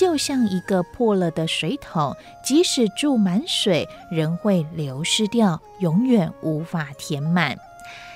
就像一个破了的水桶，即使注满水，仍会流失掉，永远无法填满。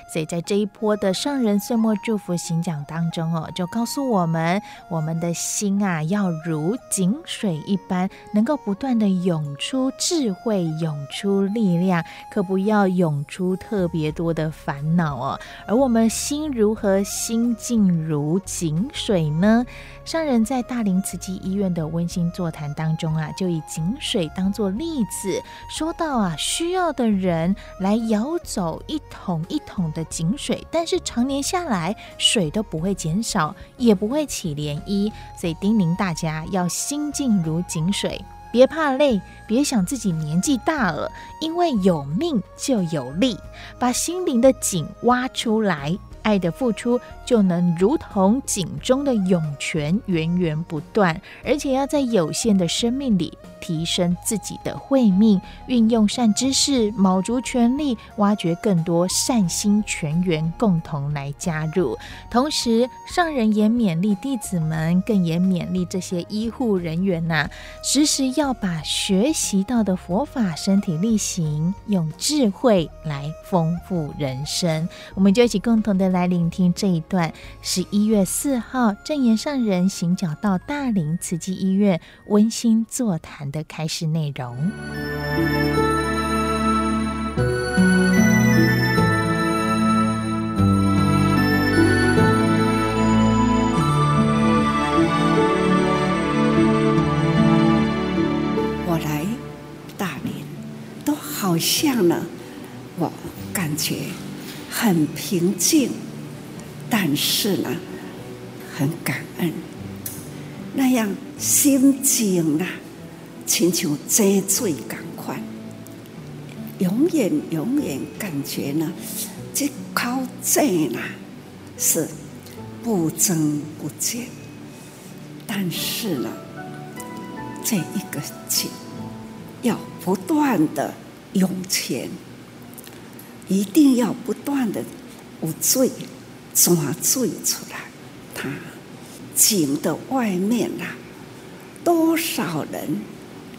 所以在这一波的上人岁末祝福行讲当中哦，就告诉我们，我们的心啊，要如井水一般，能够不断的涌出智慧，涌出力量，可不要涌出特别多的烦恼哦。而我们心如何心静如井水呢？上人在大林慈济医院的温馨座谈当中啊，就以井水当作例子，说到啊，需要的人来舀走一桶一桶的井水，但是常年下来，水都不会减少，也不会起涟漪。所以叮咛大家要心静如井水，别怕累，别想自己年纪大了，因为有命就有力，把心灵的井挖出来。爱的付出就能如同井中的涌泉，源源不断，而且要在有限的生命里提升自己的慧命，运用善知识，卯足全力挖掘更多善心全员，共同来加入。同时，上人也勉励弟子们，更也勉励这些医护人员呐、时时要把学习到的佛法身体力行，用智慧来丰富人生。我们就一起共同的。来聆听这一段，十一月四号正言上人行脚到大林慈济医院温馨座谈的开始内容。我来大林，都好像呢，我感觉很平静。但是呢，很感恩，那样心境啊，亲像积水共款，永远永远感觉呢，这口井呢是不增不减，但是呢，这一个井要不断的涌泉，一定要不断的有水。抓水出来，它井的外面呐、多少人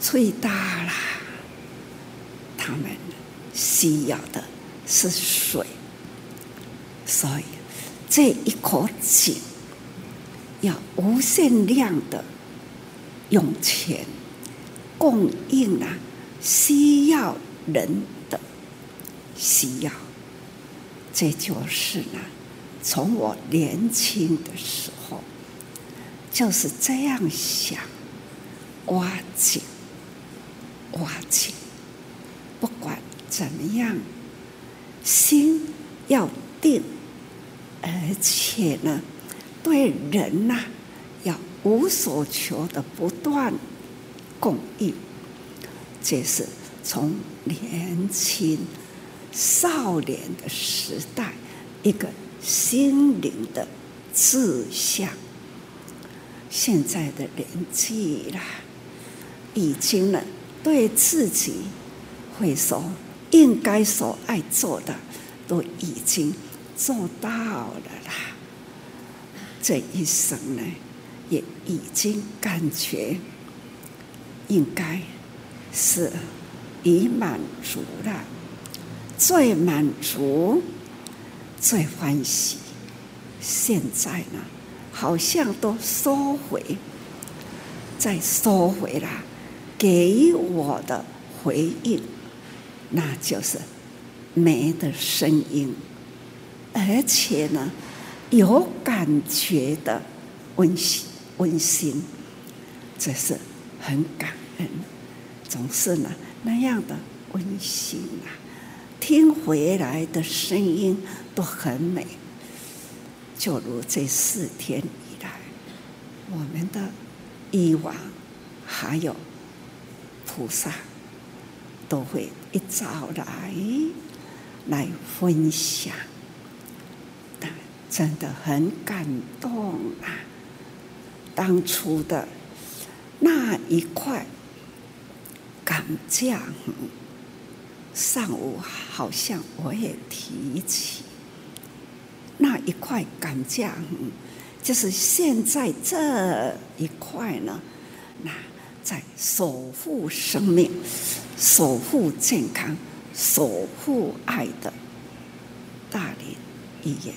最大了，他们需要的是水，所以这一口井要无限量的涌泉供应啊，需要人的需要，这就是呢。从我年轻的时候就是这样想，挖井，挖井，不管怎么样，心要定，而且呢，对人呐、要无所求的不断供应，这是从年轻少年的时代一个。心灵的志向，现在的年纪啦，已经呢，对自己会说应该所爱做的，都已经做到了啦。这一生呢，也已经感觉应该是已满足了，最满足。最欢喜，现在呢，好像都收回，再收回了，给我的回应，那就是没的声音，而且呢，有感觉的温馨温馨，这是很感恩，总是呢那样的温馨啊，听回来的声音都很美，就如这四天以来，我们的以往还有。菩萨都会一早来来分享，但真的很感动啊！当初的那一块甘蔗，上午好像我也提起那一块甘蔗，就是现在这一块呢，那。在守护生命、守护健康、守护爱的大林医院，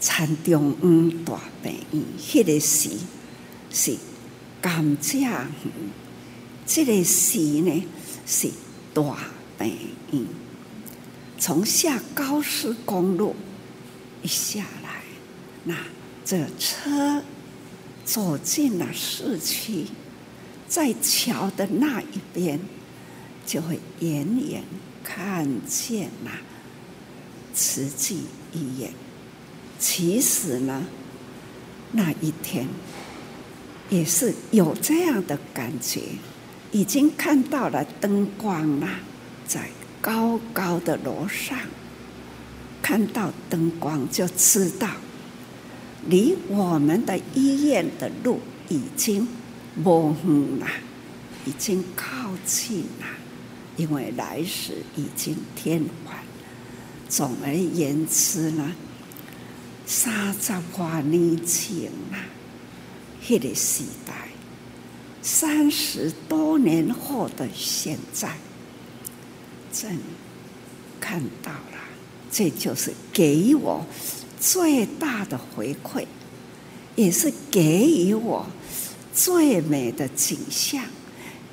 田中央大病院，迄个时是甘蔗园，这个时呢是大病院。从下高速公路一下来，那这车走进了市区。在桥的那一边，就会远远看见那慈济医院。其实呢，那一天也是有这样的感觉，已经看到了灯光了，在高高的楼上看到灯光，就知道离我们的医院的路已经。模糊了，已经靠近了，因为来时已经天晚。总而言之呢，三十多年前啊，那个时代，三十多年后的现在，正看到，这就是给我最大的回馈，也是给予我。最美的景象，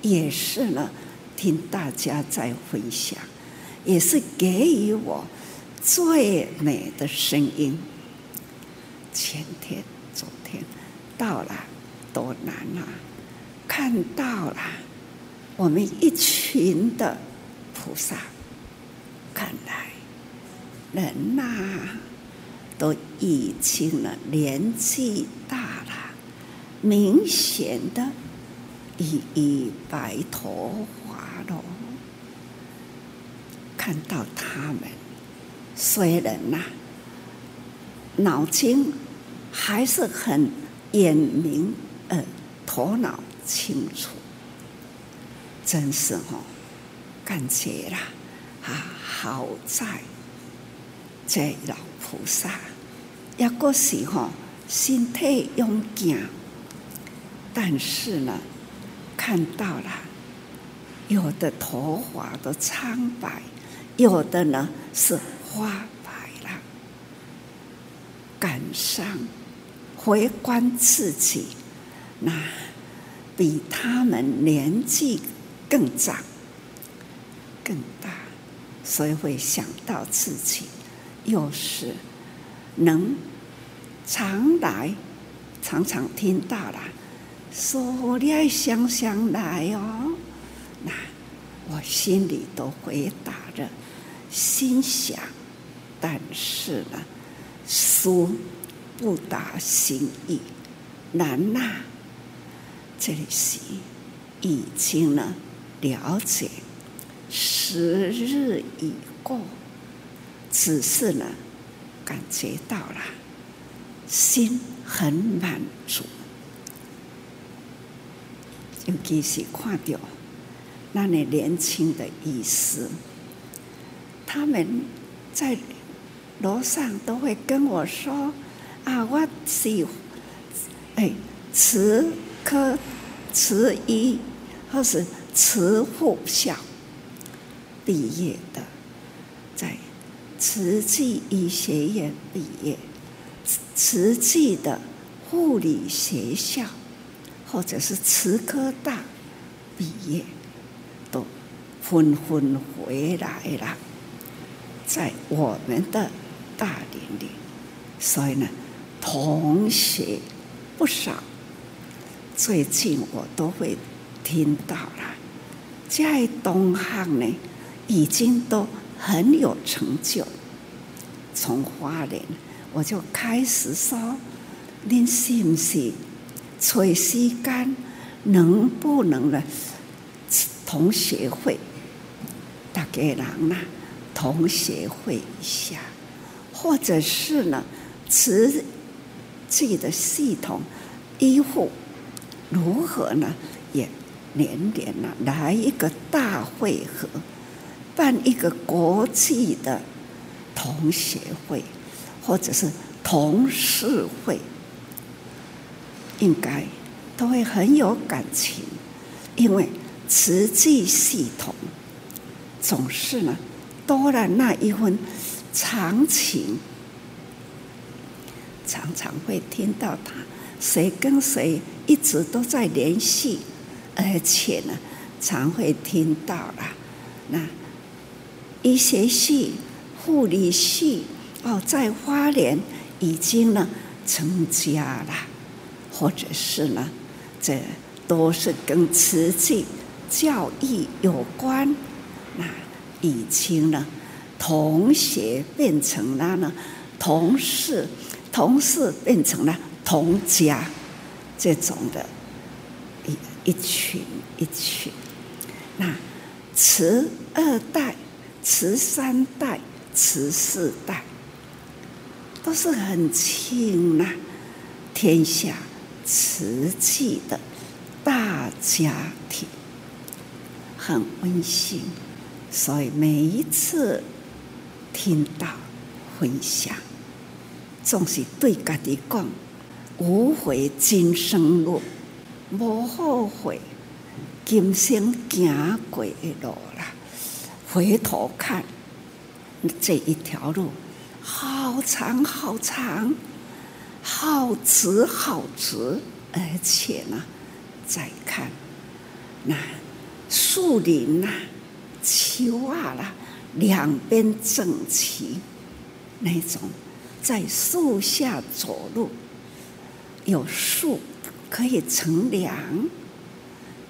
也是呢，听大家在分享，也是给予我最美的声音。前天、昨天到了，多难啊！看到了我们一群的菩萨，看来人呐、都已经了年纪大了。明显的，已一白头发了。看到他们，虽然呐、脑筋还是很眼明，呃，头脑清楚，真是哦，感觉啦，啊，好在这老菩萨，一个时候身体勇健。但是呢，看到了，有的头发都苍白，有的呢是花白了。感伤，回观自己，那比他们年纪更长、更大，所以会想到自己，又是能常来，常常听到了。说你爱想想来哦，那我心里都回答着，心想，但是呢，书不达心意，难呐。这里是已经呢了解，时日已过，只是呢感觉到了，心很满足。尤其是看到那里年轻的医师，他们在楼上都会跟我说：“啊，我是哎，慈科慈医或是慈护校毕业的，在慈济医学院毕业，慈济的护理学校。”或者是慈科大毕业，都纷纷回来了，在我们的大林里，所以呢，同学不少。最近我都会听到了，在东汉呢，已经都很有成就。从花莲，我就开始说：“您是不是找时间，能不能呢？同学会，大家人呐，同学会一下，或者是呢，自己的系统医护。”如何呢？也年年呢来一个大会合，办一个国际的同学会，或者是同事会，应该都会很有感情，因为慈济系统总是呢多了那一份长情，常常会听到他谁跟谁。一直都在联系，而且呢，常会听到了那医学系、护理系哦，在花莲已经呢成家了，或者是呢，这都是跟慈济教育有关。那已经呢，同学变成了呢同事，同事变成了同家。这种的一一群一群，那慈二代、慈三代、慈四代，都是很亲呐，天下慈济的大家庭，很温馨。所以每一次听到分享，总是对家己讲。无悔今生路，无后悔今生行过的路啦。回头看这一条路，好长好长，好直好直，而且呢，再看那树林呐、啊、丘啊啦，两边整齐，那种在树下走路。有树可以乘凉，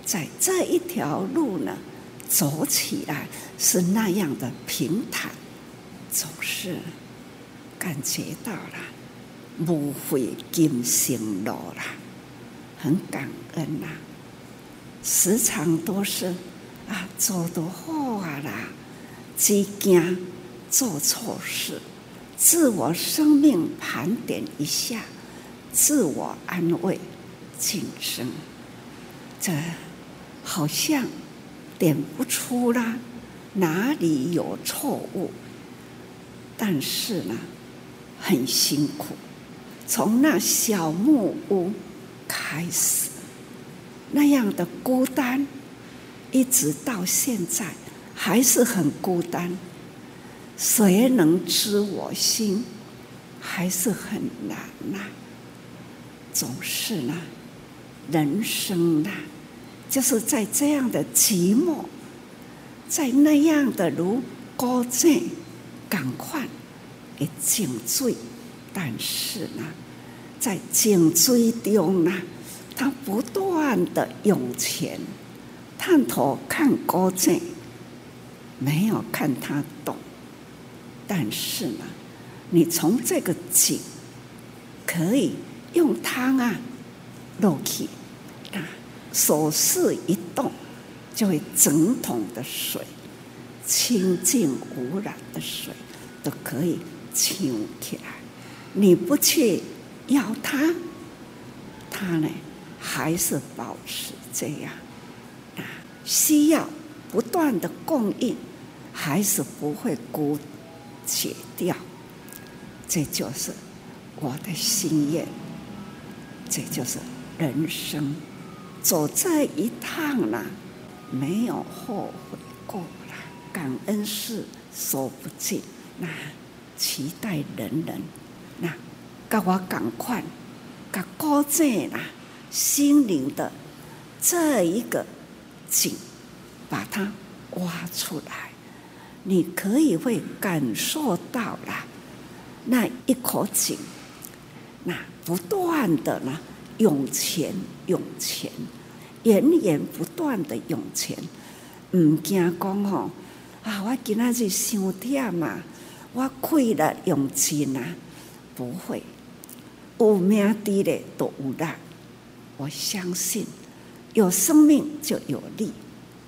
在这一条路呢，走起来是那样的平坦，总是感觉到了无悔今生路了，很感恩呐、时常都是啊，做得好啊啦，只惊做错事，自我生命盘点一下。自我安慰，晋升，这好像点不出啦，哪里有错误？但是呢，很辛苦。从那小木屋开始，那样的孤单，一直到现在还是很孤单。谁能知我心？还是很难呐、总是呢，人生呢，就是在这样的寂寞，在那样的如孤井，赶快的井水，但是呢，在颈椎中呢，他不断的涌泉，探头看孤井，没有看他懂，但是呢，你从这个井可以。用汤啊，落去，手势一动，就会整桶的水，清净无染的水都可以清起来。你不去要它，它呢还是保持这样啊，需要不断的供应，还是不会枯竭掉。这就是我的心愿。这就是人生，走这一趟呢，没有后悔过了。感恩是说不尽，那期待人人，那跟我赶快，跟高正啦，心灵的这一个井，把它挖出来，你可以会感受到啦那一口井，那不断的呢涌泉涌泉，源源不断的涌泉，唔惊讲吼啊！我今仔日伤忝嘛，我亏了用钱啊，不会，有命伫咧都有力，我相信。有生命就有力，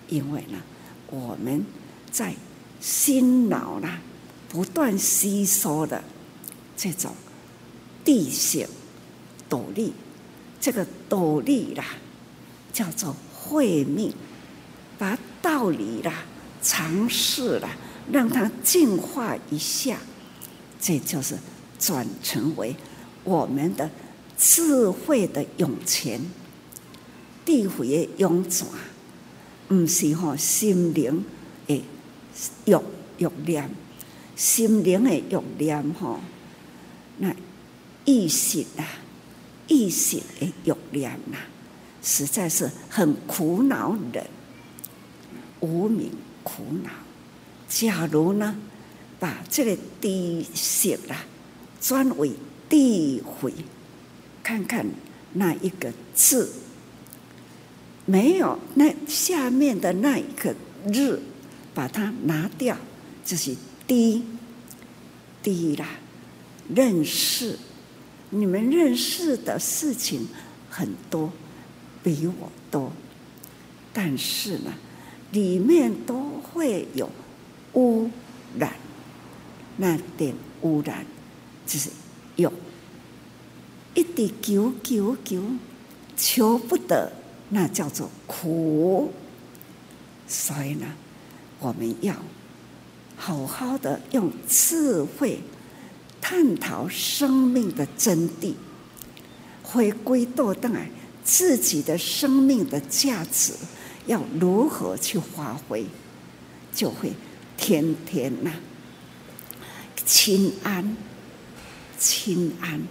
因为呢，我们在心脑啦不断吸收的这种地性斗力，这个斗力啦叫做慧命，把道理啦、常识啦，让它净化一下，这就是转成为我们的智慧的涌泉。智慧的涌泉，唔是吼心灵的欲欲念，心灵的欲念吼，那意识啊，意识的欲念呐，实在是很苦恼人，无名苦恼。假如呢，把这个低识啊转为地慧，看看那一个字。没有那下面的那一个日，把它拿掉，就是低低啦。认识你们认识的事情很多，比我多，但是呢，里面都会有污染，那点污染就是有，一滴求求求，求不得。那叫做苦，所以呢，我们要好好的用智慧探讨生命的真谛，回归到当然自己的生命的价值要如何去发挥，就会天天呐、啊、清安、清安，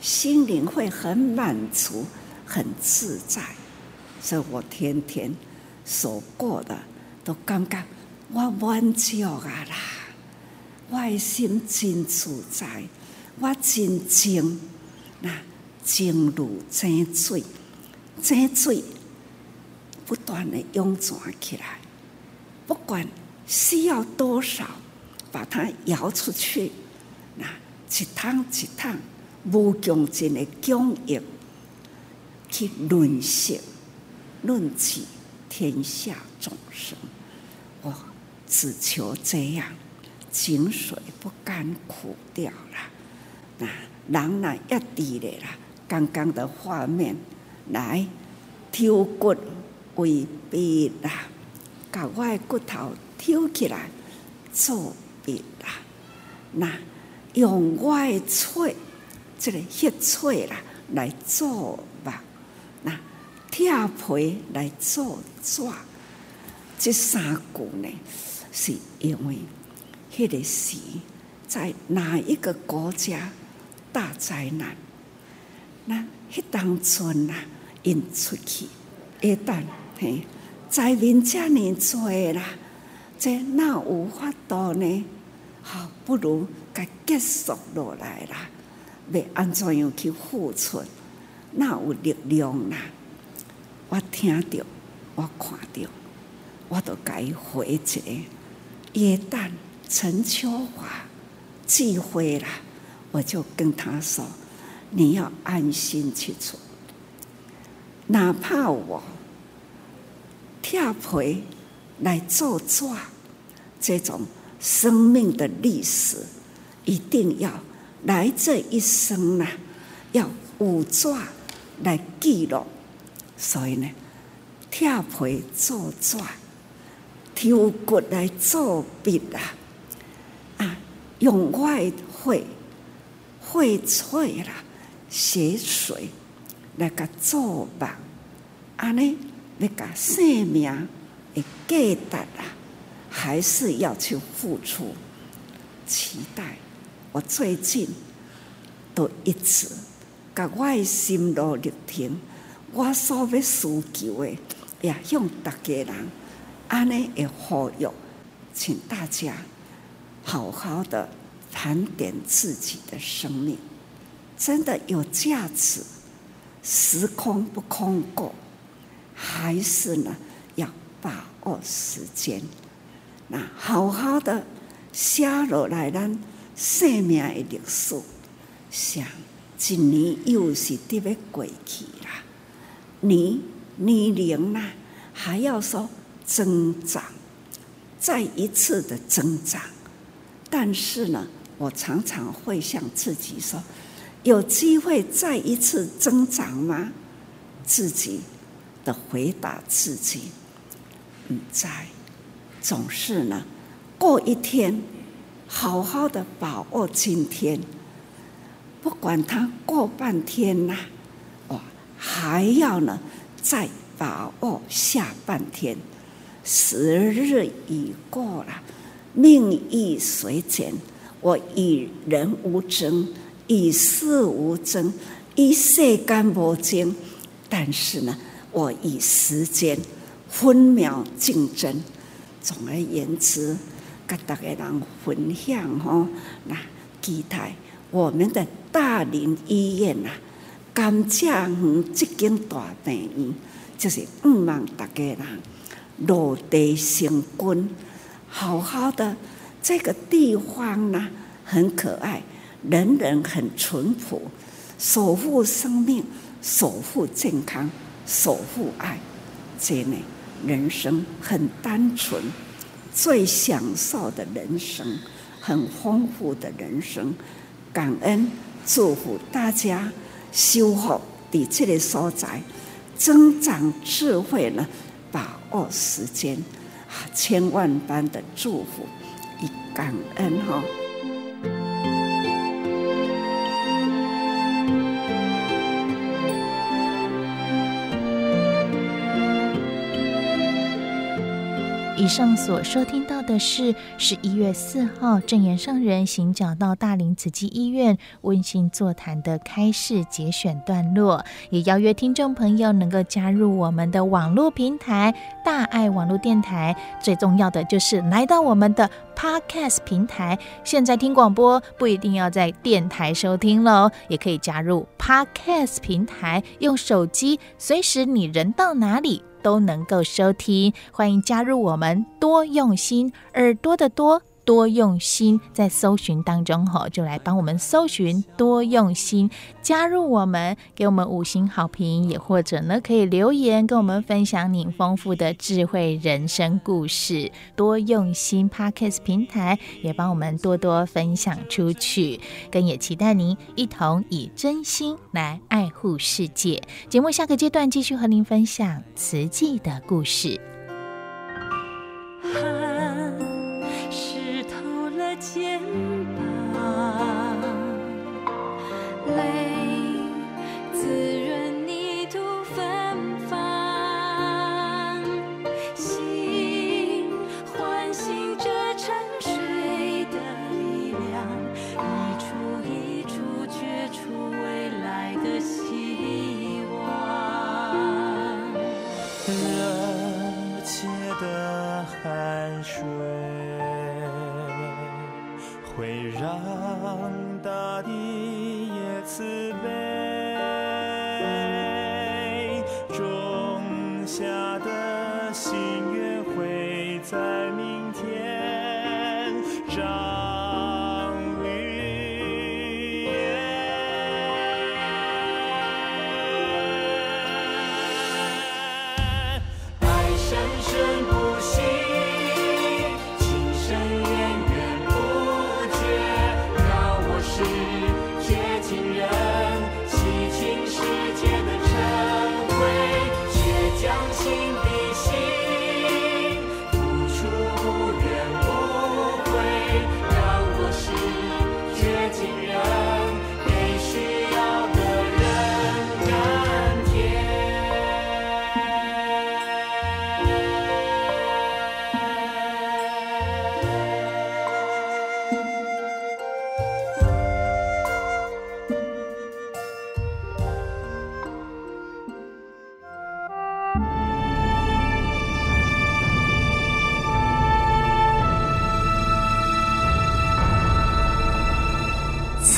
心灵会很满足、很自在。所以我天天所过的都感觉我满足啊啦，我的心真自在，我真静，那静如井水，井水不断的涌泉起来，不管需要多少，把它舀出去，那一趟一趟无穷尽的供应去润色。论起天下众生，我只求这样，井水不甘苦掉了。那人呢要地的啦，刚刚的画面来挑骨为笔啦，把我的骨头挑起来做笔啦。那用我的喙，这个血脆啦来做吧。那铁皮来做纸，这三句呢，是因为迄个时在哪一个国家大灾难？那迄当村呐，因出去，一旦嘿，灾民这么多啦，这哪有法度呢？好，不如该结束落来啦，要安怎样去付出？哪有力量啦？我听着，我看到，我都该回一个。耶诞陈秋华忌讳了，我就跟他说：“你要安心去做，哪怕我跳皮来做抓，这种生命的历史，一定要来这一生呐，要五抓来记录。”所以呢，贴皮做纸，挑骨来做笔啊！用外汇汇萃啦，血水来个做吧。安尼那个生命的价值啊，还是要去付出。期待我最近都一直甲我的心路历程。我所要需求的，也用大家人安尼的呼吁，请大家好好的盘点自己的生命，真的有价值，时空不空过，还是呢要把握时间，那好好的写落来咱生命的历史，想一年又是得要过去啦，你。年龄呢，还要说增长，再一次的增长。但是呢，我常常会向自己说：有机会再一次增长吗？自己的回答自己：嗯，在。总是呢，过一天，好好的把握今天，不管它过半天呐，哇，还要呢。再把握下半天，时日已过了，命亦随减。我与人无争，与事无争，与世间无争。但是呢，我与时间分秒竞争。总而言之，跟大家人分享吼，那期待我们的大林医院呐。甘蔗园这间大病院，就是希望大家人落地生根，好好的。这个地方呢，很可爱，人人很淳朴，守护生命，守护健康，守护爱，真的，人生很单纯，最享受的人生，很丰富的人生。感恩，祝福大家。修好的这个所在，增长智慧呢，把握时间，千万般的祝福与感恩哈。上所收听到的是十一月四号证言上人行脚到大林慈济医院温馨座谈的开示节选段落，也邀约听众朋友能够加入我们的网络平台大爱网络电台。最重要的就是来到我们的 Podcast 平台，现在听广播不一定要在电台收听喽，也可以加入 Podcast 平台，用手机随时你人到哪里。都能够收听，欢迎加入我们，多用心，耳朵的多。多用心，在搜寻当中吼，就来帮我们搜寻多用心，加入我们，给我们五星好评，也或者呢可以留言跟我们分享您丰富的智慧人生故事。多用心 Podcast 平台也帮我们多多分享出去，更也期待您一同以真心来爱护世界。节目下个阶段继续和您分享慈济的故事。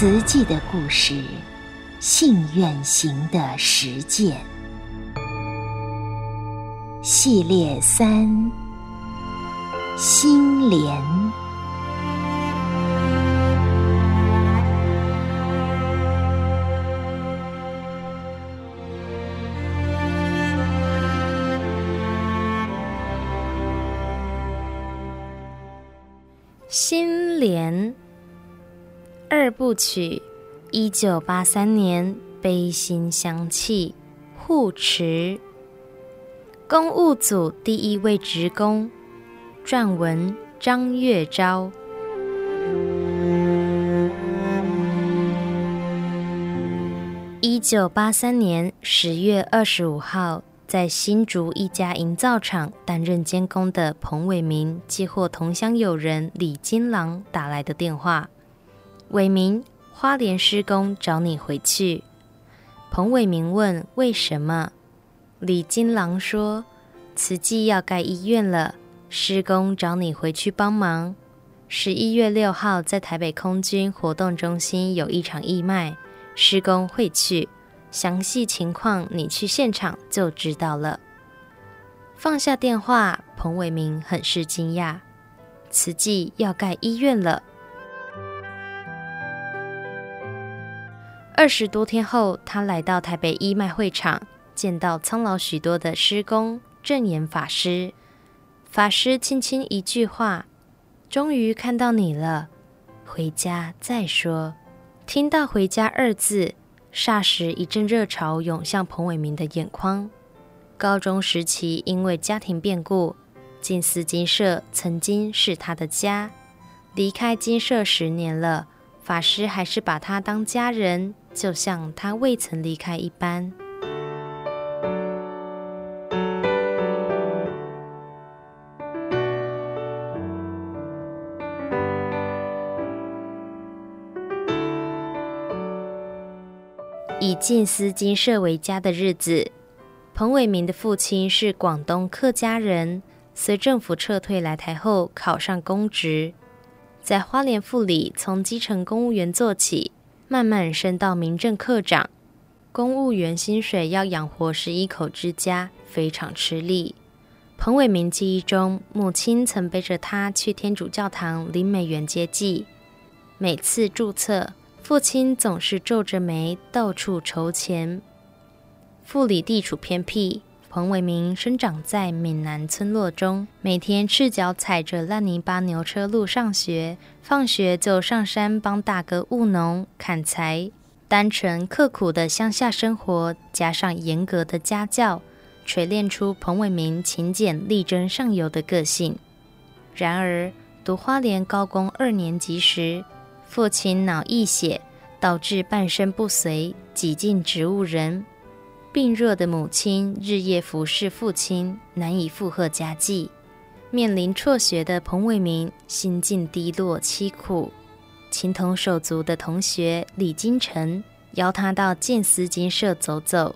慈济的故事，信愿行的实践系列三：心莲。曲，一九八三年，悲心相契，护持公务组第一位职工，撰文张月昭。一九八三年十月二十五号。在新竹一家营造厂担任监工的彭伟明接获同乡友人李金郎打来的电话：“伟明，花莲施工找你回去。”彭伟明问：“为什么？”李金郎说：“慈济要盖医院了，施工找你回去帮忙。十一月六号在台北空军活动中心有一场义卖，施工会去。”详细情况你去现场就知道了。放下电话，彭伟明很是惊讶，慈济要盖医院了。二十多天后，他来到台北义卖会场，见到苍老许多的师公证严法师。法师轻轻一句话：“终于看到你了，回家再说。”听到“回家”二字。霎时，一阵热潮涌向彭伟明的眼眶。高中时期，因为家庭变故，静思金舍曾经是他的家。离开金舍十年了，法师还是把他当家人，就像他未曾离开一般。以静思金舍为家的日子，彭伟明的父亲是广东客家人，随政府撤退来台后考上公职，在花莲富里从基层公务员做起，慢慢升到民政科长。公务员薪水要养活十一口之家，非常吃力。彭伟明记忆中，母亲曾背着他去天主教堂领美元接济，每次注册。父亲总是皱着眉，到处筹钱。富里地处偏僻，彭伟明生长在闽南村落中，每天赤脚踩着烂泥巴牛车路上学，放学就上山帮大哥务农砍柴。单纯刻苦的乡下生活，加上严格的家教，锤炼出彭伟明勤俭力争上游的个性。然而，读花莲高工二年级时，父亲脑溢血，导致半身不遂，几近植物人。病弱的母亲日夜服侍父亲，难以负荷家计。面临辍学的彭伟明心境低落凄苦。情同手足的同学李金城邀他到建思精舍走走。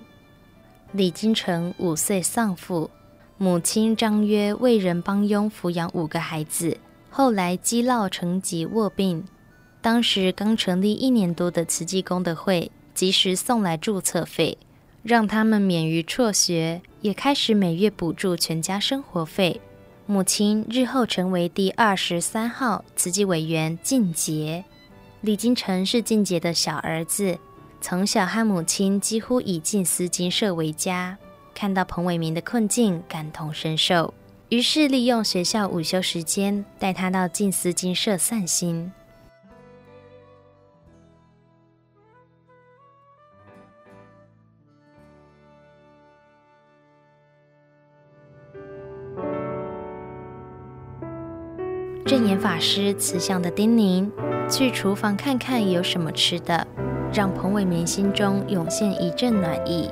李金城五岁丧父，母亲张约为人帮佣抚养五个孩子，后来积劳成疾卧病。当时刚成立一年多的慈济功德会，及时送来注册费，让他们免于辍学，也开始每月补助全家生活费。母亲日后成为第二十三号慈济委员静杰。李金城是静杰的小儿子，从小和母亲几乎以静思金社为家，看到彭伟明的困境，感同身受，于是利用学校午休时间，带他到静思金社散心。证严法师慈祥的叮咛：“去厨房看看有什么吃的。”让彭伟明心中涌现一阵暖意。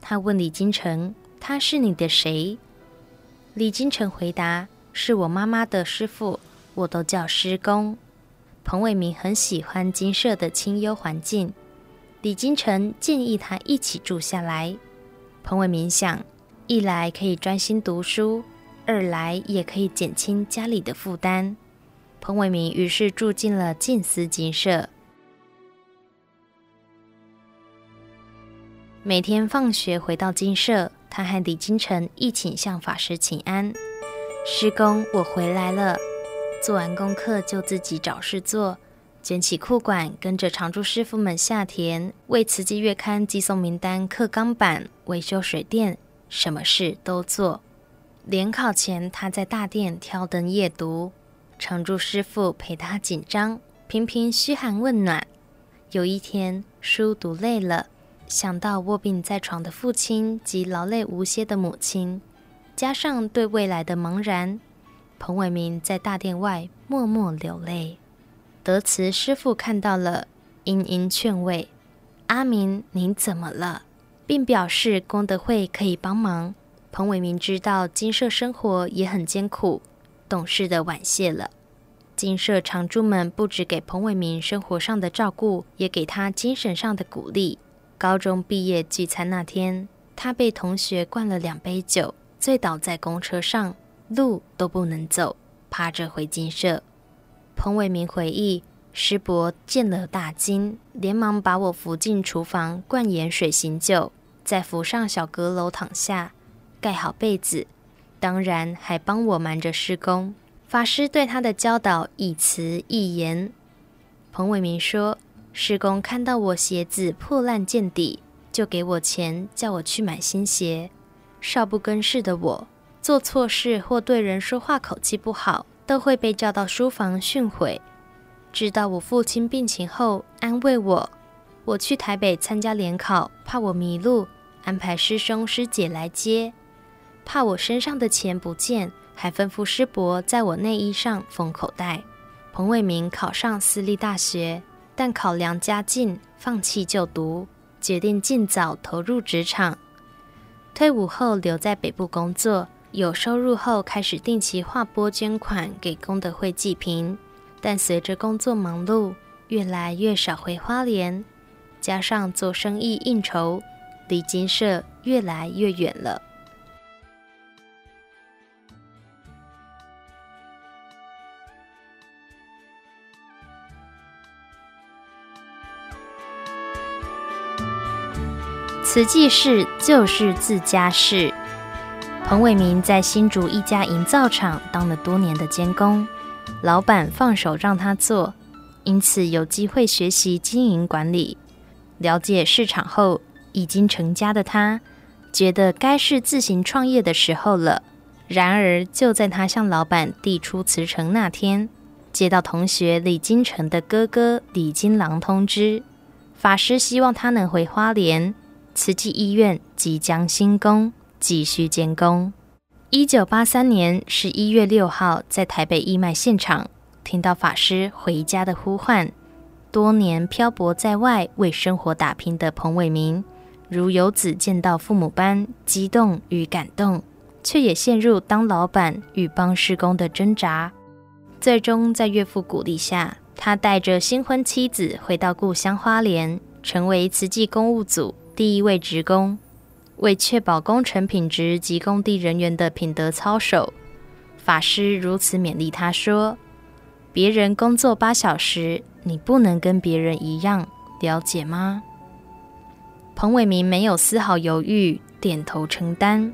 他问李金城：“他是你的谁？”李金城回答：“是我妈妈的师父，我都叫师公。”彭伟明很喜欢金舍的清幽环境，李金城建议他一起住下来。彭伟明想：一来可以专心读书。二来也可以减轻家里的负担。彭伟明于是住进了近思金舍，每天放学回到金舍，他和李金城一起向法师请安：“师公，我回来了。做完功课就自己找事做，卷起裤管，跟着常住师傅们下田，为《慈济月刊》寄送名单、刻钢板、维修水电，什么事都做。”联考前，他在大殿挑灯夜读，常住师傅陪他紧张，频频嘘寒问暖。有一天，书读累了，想到卧病在床的父亲及劳累无歇的母亲，加上对未来的茫然。彭伟明在大殿外默默流泪，德慈师父看到了，殷殷劝慰：“阿明，您怎么了？”并表示功德会可以帮忙。彭伟明知道金舍生活也很艰苦，懂事的婉谢了。金舍常住们不只给彭伟明生活上的照顾，也给他精神上的鼓励。高中毕业聚餐那天，他被同学灌了两杯酒，醉倒在公车上。路都不能走，趴着回金舍。彭伟明回忆，师伯见了大惊，连忙把我扶进厨房，灌盐水醒酒，再扶上小阁楼躺下，盖好被子，当然还帮我瞒着师公。法师对他的教导一词一言。彭伟明说，师公看到我鞋子破烂见底，就给我钱，叫我去买新鞋。少不更事的我。做错事或对人说话口气不好，都会被叫到书房训诲。知道我父亲病情后，安慰我。我去台北参加联考，怕我迷路，安排师兄师姐来接。怕我身上的钱不见，还吩咐师伯在我内衣上封口袋。彭伟明考上私立大学，但考量家境，放弃就读，决定尽早投入职场。退伍后留在北部工作。有收入后，开始定期划拨捐款给功德会济贫，但随着工作忙碌，越来越少回花莲，加上做生意应酬，离金舍越来越远了。慈济事就是自家事。彭伟明在新竹一家营造厂当了多年的监工，老板放手让他做，因此有机会学习经营管理。了解市场后，已经成家的他觉得该是自行创业的时候了。然而，就在他向老板递出辞呈那天，接到同学李金城的哥哥李金郎通知，法师希望他能回花莲，慈济医院即将新工。继续建工。一九八三年十一月六号，在台北义卖现场，听到法师回家的呼唤。多年漂泊在外，为生活打拼的彭伟明，如游子见到父母般激动与感动，却也陷入当老板与帮施工的挣扎。最终，在岳父鼓励下，他带着新婚妻子回到故乡花莲，成为慈济公务组第一位职工。为确保工程品质及工地人员的品德操守，法师如此勉励他说：“别人工作八小时，你不能跟别人一样，了解吗？”彭伟明没有丝毫犹豫，点头承担。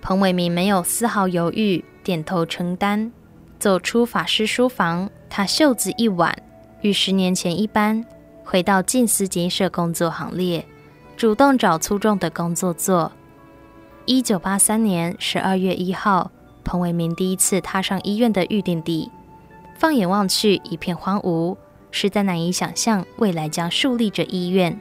彭伟明没有丝毫犹豫，点头承担。走出法师书房，他袖子一挽，与十年前一般，回到静思精舍工作行列。主动找粗重的工作做。一九八三年十二月一号，彭伟明第一次踏上医院的预定地，放眼望去一片荒芜，实在难以想象未来将树立着医院。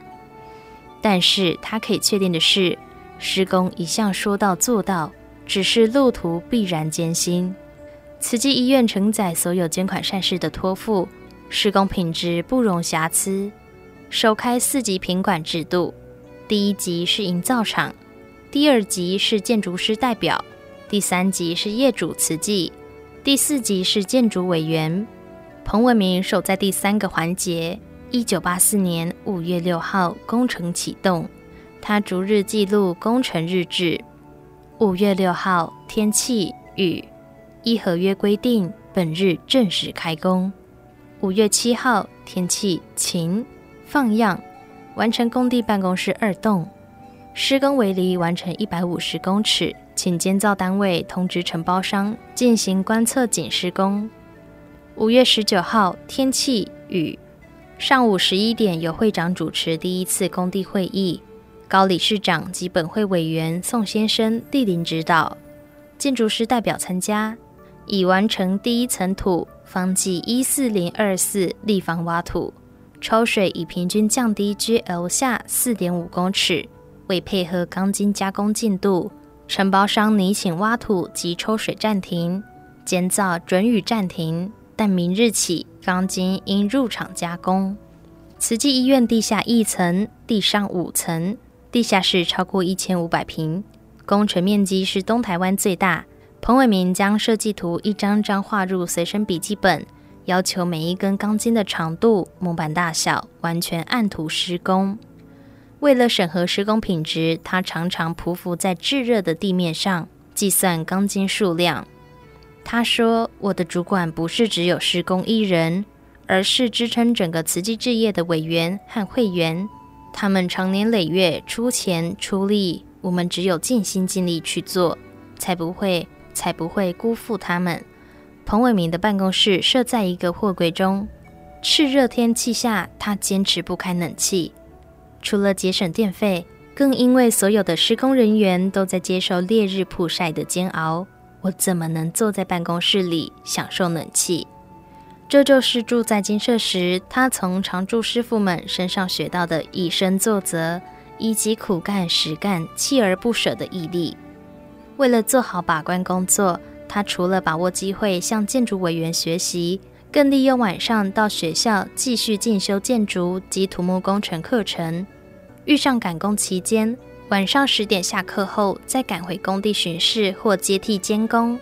但是他可以确定的是，施工一向说到做到，只是路途必然艰辛。慈济医院承载所有捐款善事的托付，施工品质不容瑕疵，首开四级品管制度。第一级是营造厂，第二级是建筑师代表，第三级是业主慈济，第四级是建筑委员。彭文明守在第三个环节。一九八四年五月六号，工程启动，他逐日记录工程日志。五月六号，天气雨，依合约规定，本日正式开工。五月七号，天气晴，放样。完成工地办公室二栋，施工围篱完成一百五十公尺，请建造单位通知承包商进行观测井施工。五月十九号，天气雨。上午十一点，由会长主持第一次工地会议，高理事长及本会委员宋先生莅临指导，建筑师代表参加。已完成第一层土，方计一四零二四立方挖土，抽水已平均降低居 L 下四点五公尺。为配合钢筋加工进度，承包商拟请挖土及抽水暂停，建造准予暂停。但明日起，钢筋应入场加工。慈济医院地下一层，地上五层，地下室超过一千五百坪，工程面积是东台湾最大。彭伟明将设计图一张张画入随身笔记本，要求每一根钢筋的长度、模板大小，完全按图施工。为了审核施工品质，他常常匍匐在炙热的地面上，计算钢筋数量。他说：“我的主管不是只有施工一人，而是支撑整个慈济置业的委员和会员。他们长年累月出钱出力，我们只有尽心尽力去做，才不会才不会辜负他们。”彭伟明的办公室设在一个货柜中，炽热天气下，他坚持不开冷气。除了节省电费，更因为所有的施工人员都在接受烈日曝晒的煎熬。我怎么能坐在办公室里享受冷气？这就是住在精舍时，他从常住师傅们身上学到的以身作则，以及苦干实干、锲而不舍的毅力。为了做好把关工作，他除了把握机会向建筑委员学习，更利用晚上到学校继续进修建筑及土木工程课程。遇上赶工期间，晚上十点下课后，再赶回工地巡视或接替监工。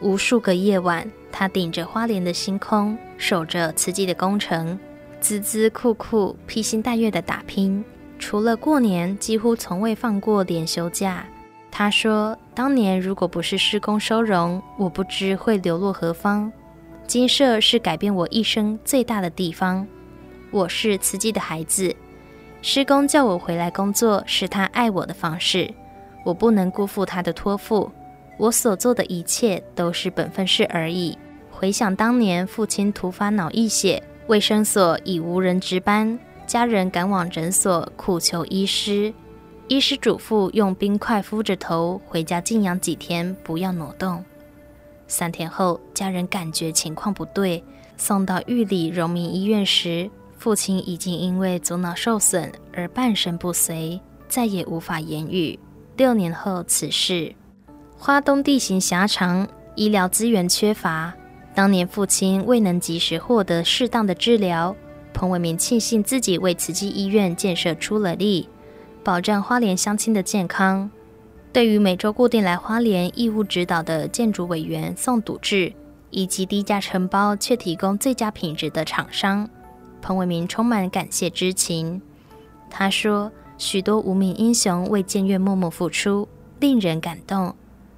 无数个夜晚，他顶着花莲的星空，守着慈济的工程，孜孜酷酷、披星戴月的打拼。除了过年，几乎从未放过连休假。他说：“当年如果不是施工收容，我不知会流落何方。金舍是改变我一生最大的地方。我是慈济的孩子。”施工叫我回来工作，是他爱我的方式。我不能辜负他的托付。我所做的一切都是本分事而已。回想当年父亲突发脑溢血，卫生所已无人值班，家人赶往诊所苦求医师。医师嘱咐用冰块敷着头，回家静养几天，不要挪动。三天后，家人感觉情况不对，送到玉里荣民医院时。父亲已经因为左脑受损而半身不遂，再也无法言语。六年后辞世。花东地形狭长，医疗资源缺乏，当年父亲未能及时获得适当的治疗。彭伟明庆幸自己为慈济医院建设出了力，保障花莲乡亲的健康。对于每周固定来花莲义务指导的建筑委员宋笃志，以及低价承包却提供最佳品质的厂商。彭伟明充满感谢之情。他说：“许多无名英雄为建院默默付出，令人感动。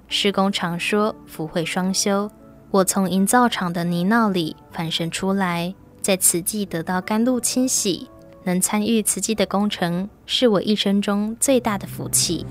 施工常说福慧双修，我从营造厂的泥淖里翻身出来，在此际得到甘露清洗，能参与慈济的工程，是我一生中最大的福气。”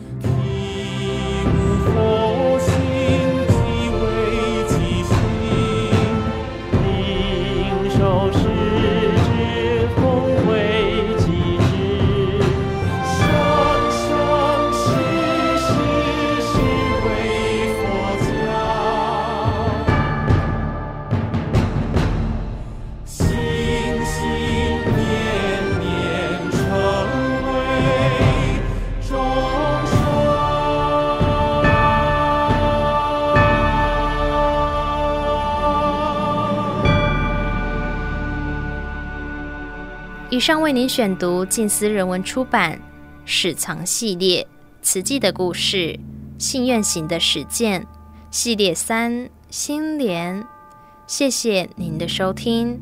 上为您选读近思人文出版《史藏系列：慈济的故事、信愿行的实践》系列三心莲。谢谢您的收听。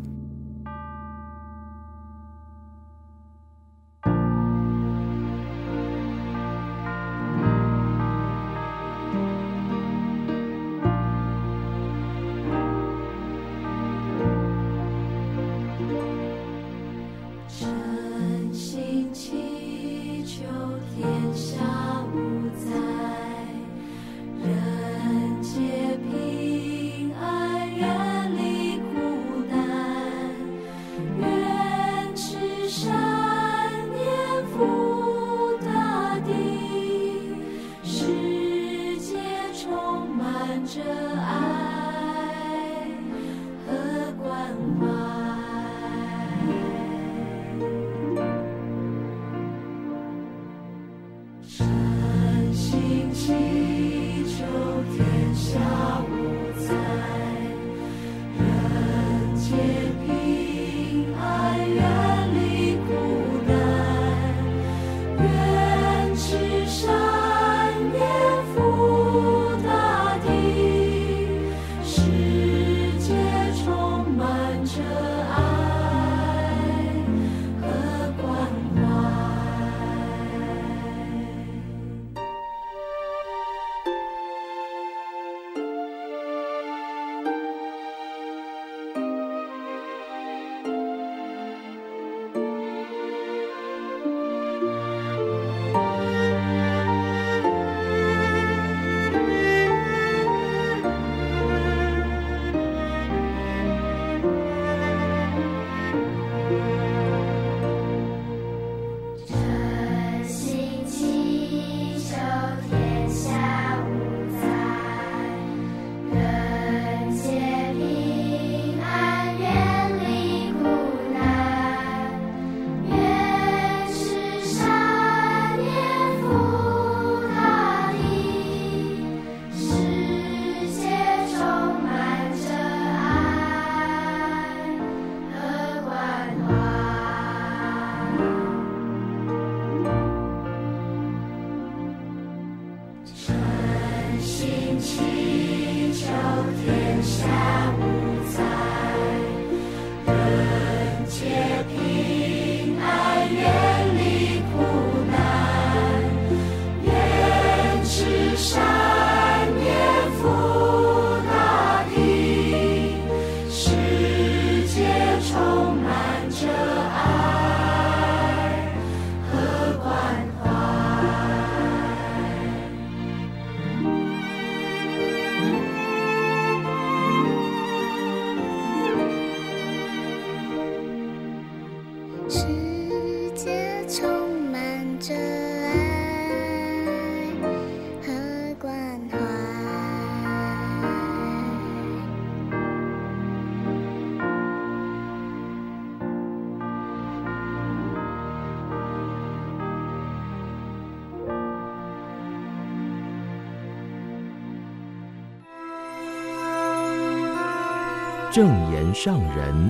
正言上人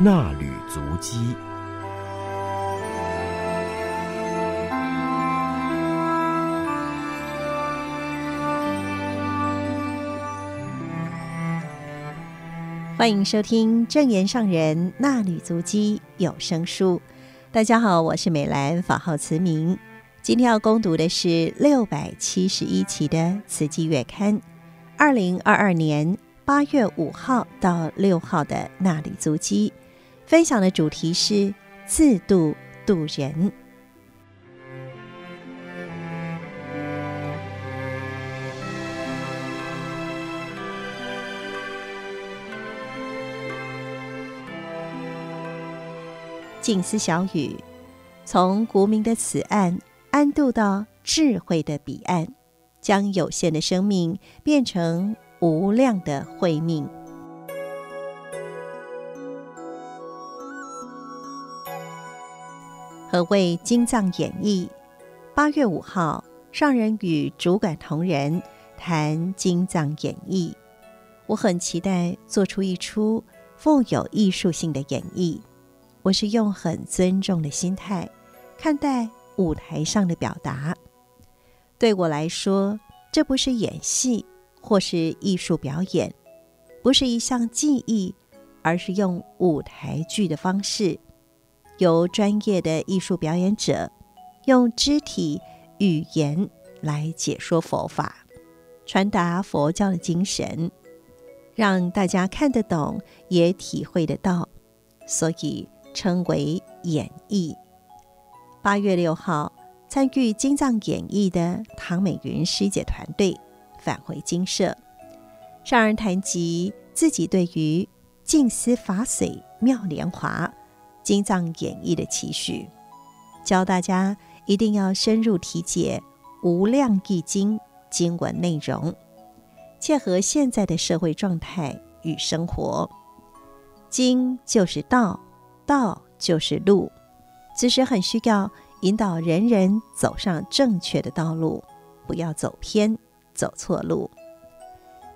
衲履足迹。欢迎收听正言上人衲履足迹有声书。大家好，我是美兰，法号慈明。今天要恭读的是六百七十一期的《慈济月刊》，二零二二年。八月五号到六号的那里足迹，分享的主题是自度度人。静思小雨：从无明的此岸安渡到智慧的彼岸，将有限的生命变成无量的慧命。何谓经藏演绎？八月五号，上人与主管同仁谈经藏演绎。我很期待做出一出富有艺术性的演绎。我是用很尊重的心态看待舞台上的表达。对我来说，这不是演戏。或是艺术表演，不是一项技艺，而是用舞台剧的方式，由专业的艺术表演者用肢体语言来解说佛法，传达佛教的精神，让大家看得懂，也体会得到，所以称为演绎。八月六号，参与金藏演绎的唐美云师姐团队。返回精舍，上人谈及自己对于净思法髓妙莲华经藏演绎的期许，教大家一定要深入体解无量义经经文内容，切合现在的社会状态与生活。经就是道，道就是路，只是很需要引导人人走上正确的道路，不要走偏。走错路，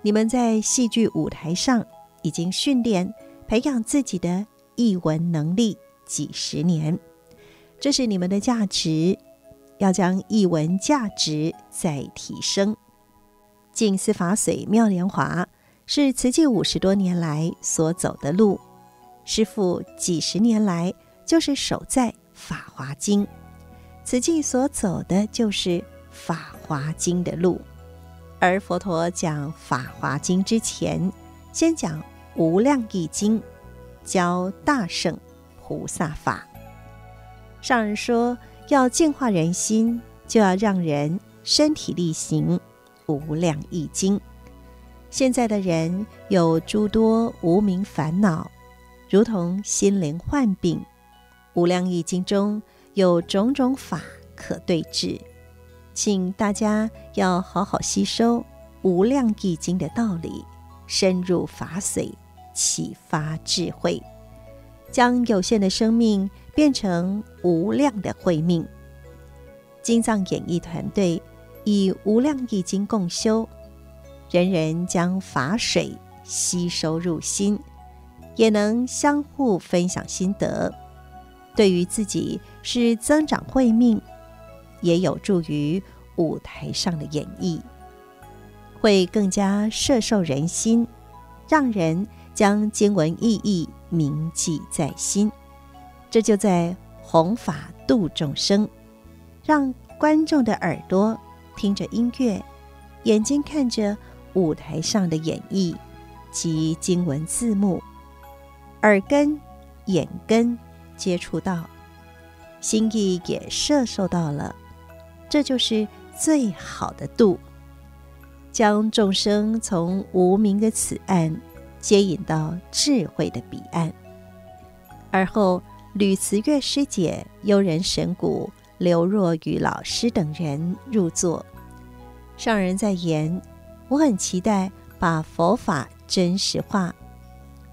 你们在戏剧舞台上已经训练、培养自己的译文能力几十年，这是你们的价值，要将译文价值再提升。静思法髓妙莲华是慈济五十多年来所走的路，师父几十年来就是守在《法华经》，慈济所走的就是《法华经》的路。而佛陀讲《法华经》之前，先讲《无量义经》，教大圣菩萨法。上人说，要净化人心，就要让人身体力行《无量义经》。现在的人有诸多无明烦恼，如同心灵患病，《无量义经》中有种种法可对治。请大家要好好吸收《无量义经》的道理，深入法髓，启发智慧，将有限的生命变成无量的慧命。经藏演艺团队以《无量义经》共修，人人将法水吸收入心，也能相互分享心得，对于自己是增长慧命。也有助于舞台上的演绎。会更加摄受人心，让人将经文意义铭记在心。这就在弘法度众生，让观众的耳朵听着音乐，眼睛看着舞台上的演绎及经文字幕，耳根、眼根接触到，心意也摄受到了，这就是最好的度。将众生从无明的此岸接引到智慧的彼岸，而后吕慈月师姐、优人神谷、刘若雨老师等人入座。上人在言：“我很期待把佛法真实化。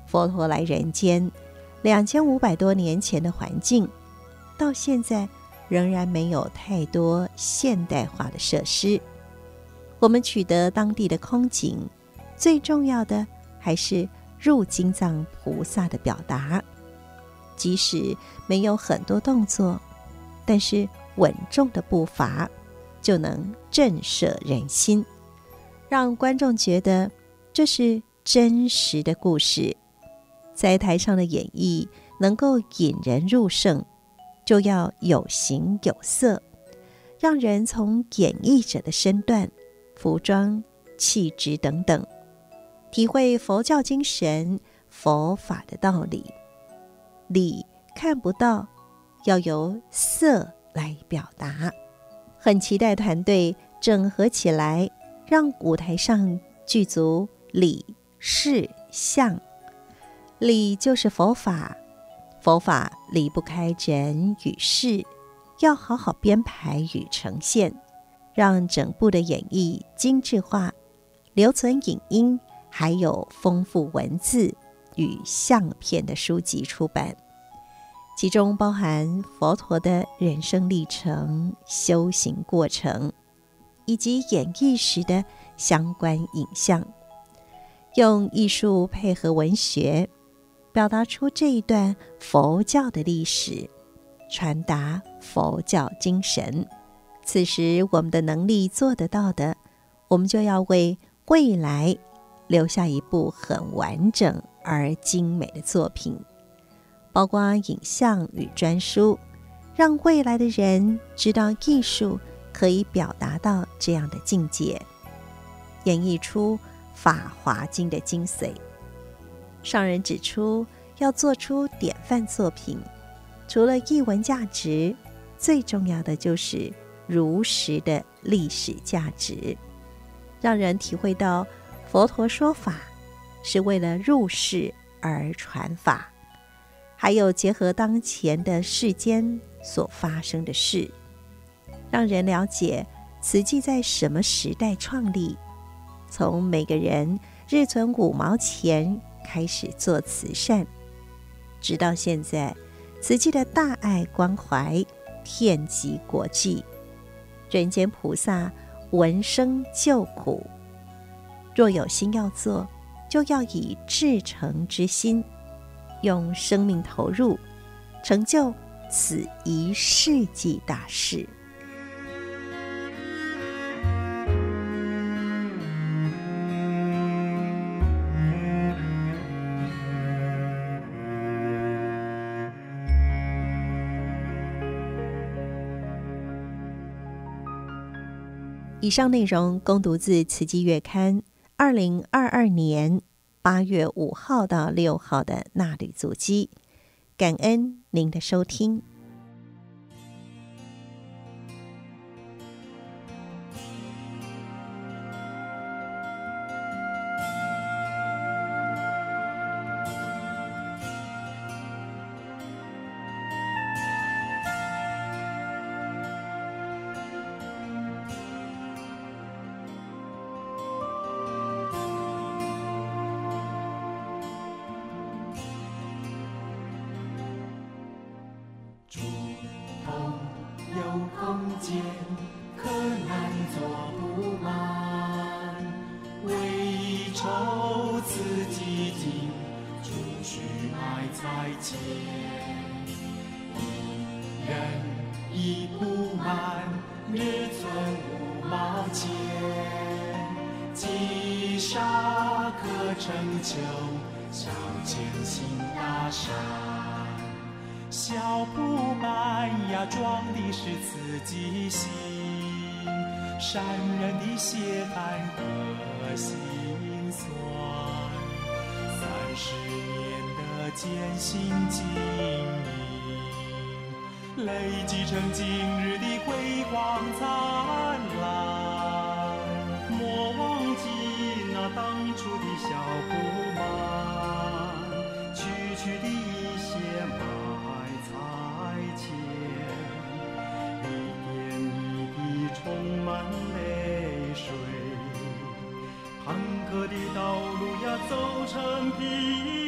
佛陀来人间两千五百多年前的环境，到现在仍然没有太多现代化的设施。”我们取得当地的空景，最重要的还是入经藏菩萨的表达。即使没有很多动作，但是稳重的步伐就能震慑人心，让观众觉得这是真实的故事。在台上的演绎能够引人入胜，就要有形有色，让人从演绎者的身段。服装、气质等等，体会佛教精神、佛法的道理。理看不到，要由色来表达。很期待团队整合起来，让舞台上具足理、事、相。理就是佛法，佛法离不开人与事，要好好编排与呈现。让整部的演绎精致化，留存影音，还有丰富文字与相片的书籍出版，其中包含佛陀的人生历程、修行过程，以及演绎时的相关影像，用艺术配合文学，表达出这一段佛教的历史，传达佛教精神。此时，我们的能力做得到的，我们就要为未来留下一部很完整而精美的作品，包括影像与专书，让未来的人知道艺术可以表达到这样的境界，演绎出《法华经》的精髓。上人指出，要做出典范作品，除了艺文价值，最重要的就是。如实的历史价值，让人体会到佛陀说法是为了入世而传法，还有结合当前的世间所发生的事，让人了解慈济在什么时代创立，从每个人日存五毛钱开始做慈善，直到现在，慈济的大爱关怀遍及国际。人间菩萨闻声救苦，若有心要做，就要以至诚之心，用生命投入，成就此一世纪大事。以上内容供读自《慈济月刊》二零二二年八月五号到六号的衲履足迹，感恩您的收听。丘，小坚行大山。小步迈呀，壮的是自己心，善人的血汗和辛酸，三十年的艰辛经营，累积成今日的辉煌灿烂。莫忘记那当初的小步去，的一些买菜钱，一点一滴充满泪水，坎坷的道路呀，走成平。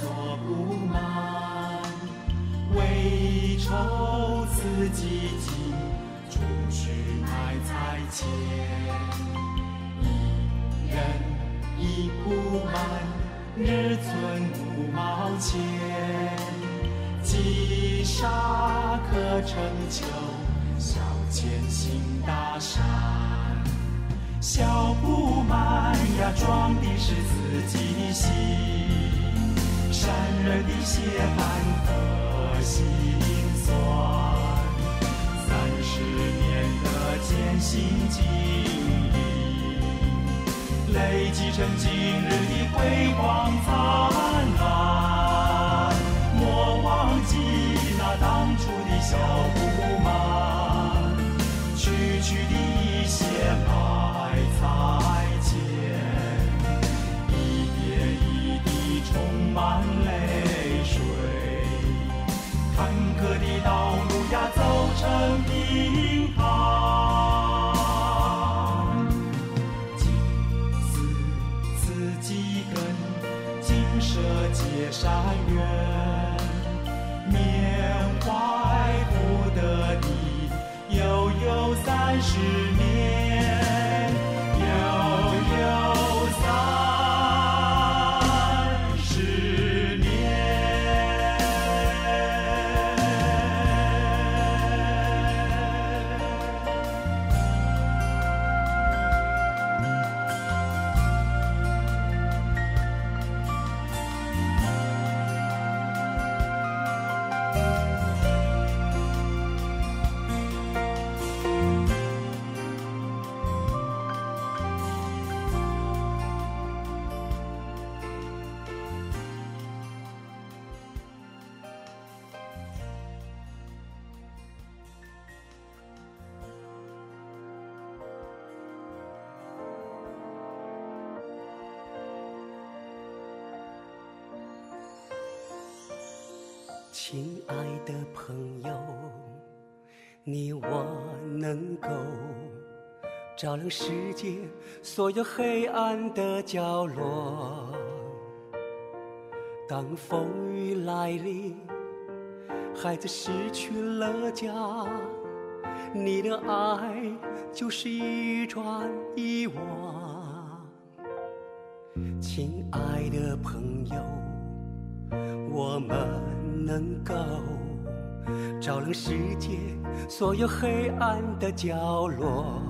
难作不满。为筹自己金，出去买菜钱。一人一不满，日存五毛钱。积沙可成丘，小坚行大山。小步迈呀，装的是自己心，山人的血汗和辛酸，三十年的艰辛经历，累积成今日的辉煌灿烂。莫忘记那当初的小步迈，区区的一些埋藏满泪水，坎坷的道路呀，走成平坦。金丝刺几根，金舍结善缘，缅怀不得的，悠悠三十年，亲爱的朋友，你我能够照亮世界所有黑暗的角落。当风雨来临，孩子失去了家，你的爱就是一砖一瓦。亲爱的朋友，我们能够照亮世界所有黑暗的角落。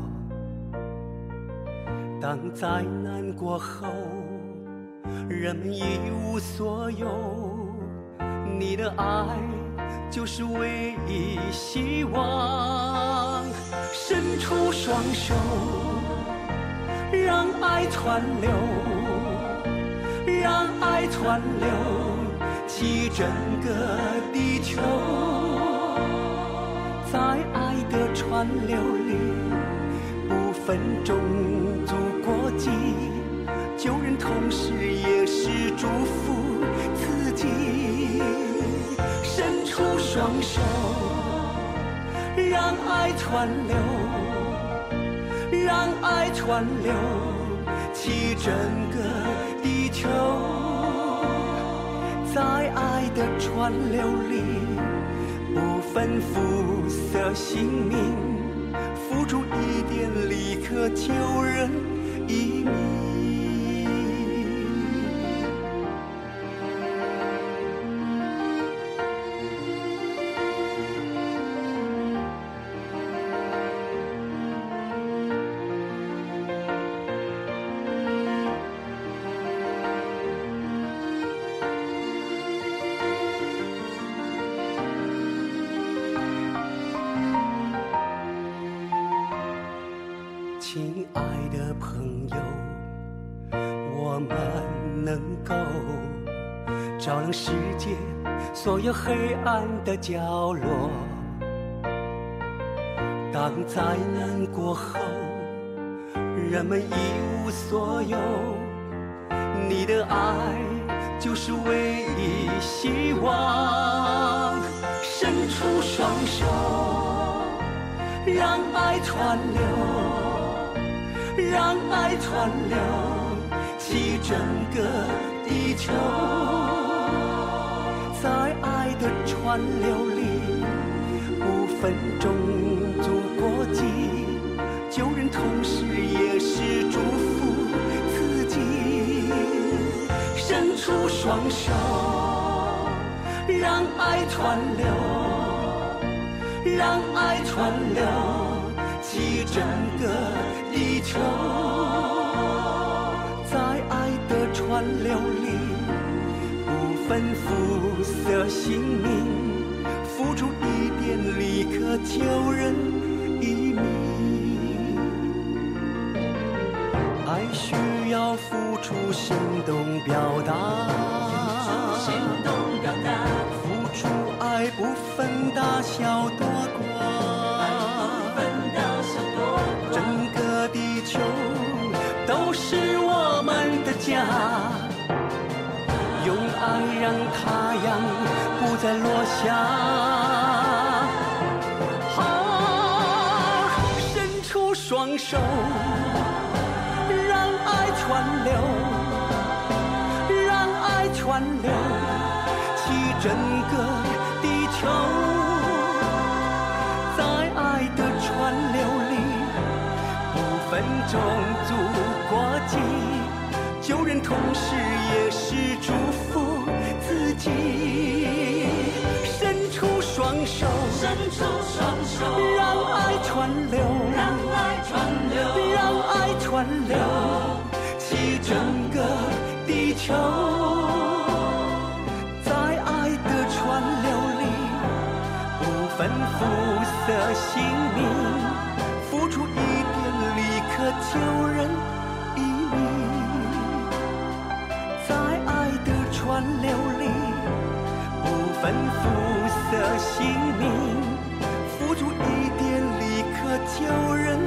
当灾难过后，人们一无所有，你的爱就是唯一希望。伸出双手，让爱传流，让爱传流，起整个地球。在爱的川流里，不分种族国籍，救人同时也是祝福自己。伸出双手，让爱传流，让爱川流，起整个地球，在爱的川流里，不分肤色姓名，付出一点，立刻救人一命。的角落，当灾难过后，人们一无所有，你的爱就是唯一希望。伸出双手，让爱川流，让爱川流，起整个地球。川流里，不分种族国籍，救人同时也是祝福自己。伸出双手，让爱川流，让爱川流，起整个地球。在爱的川流里。分肤色姓名，付出一点，立刻救人一命。爱需要付出行动表达，行动表达，付出爱不分大小多落下，啊，伸出双手，让爱川流，让爱川流，起整个地球，在爱的川流里，不分种族国籍。救人同时也是祝福自己，手，伸出双手，让爱川流，让爱川流，让爱川流，起整个地球，在爱的川流里，不分肤色姓名，付出一点，立刻救人一命，在爱的。川流里，分肤色姓名，付出一点，立刻救人。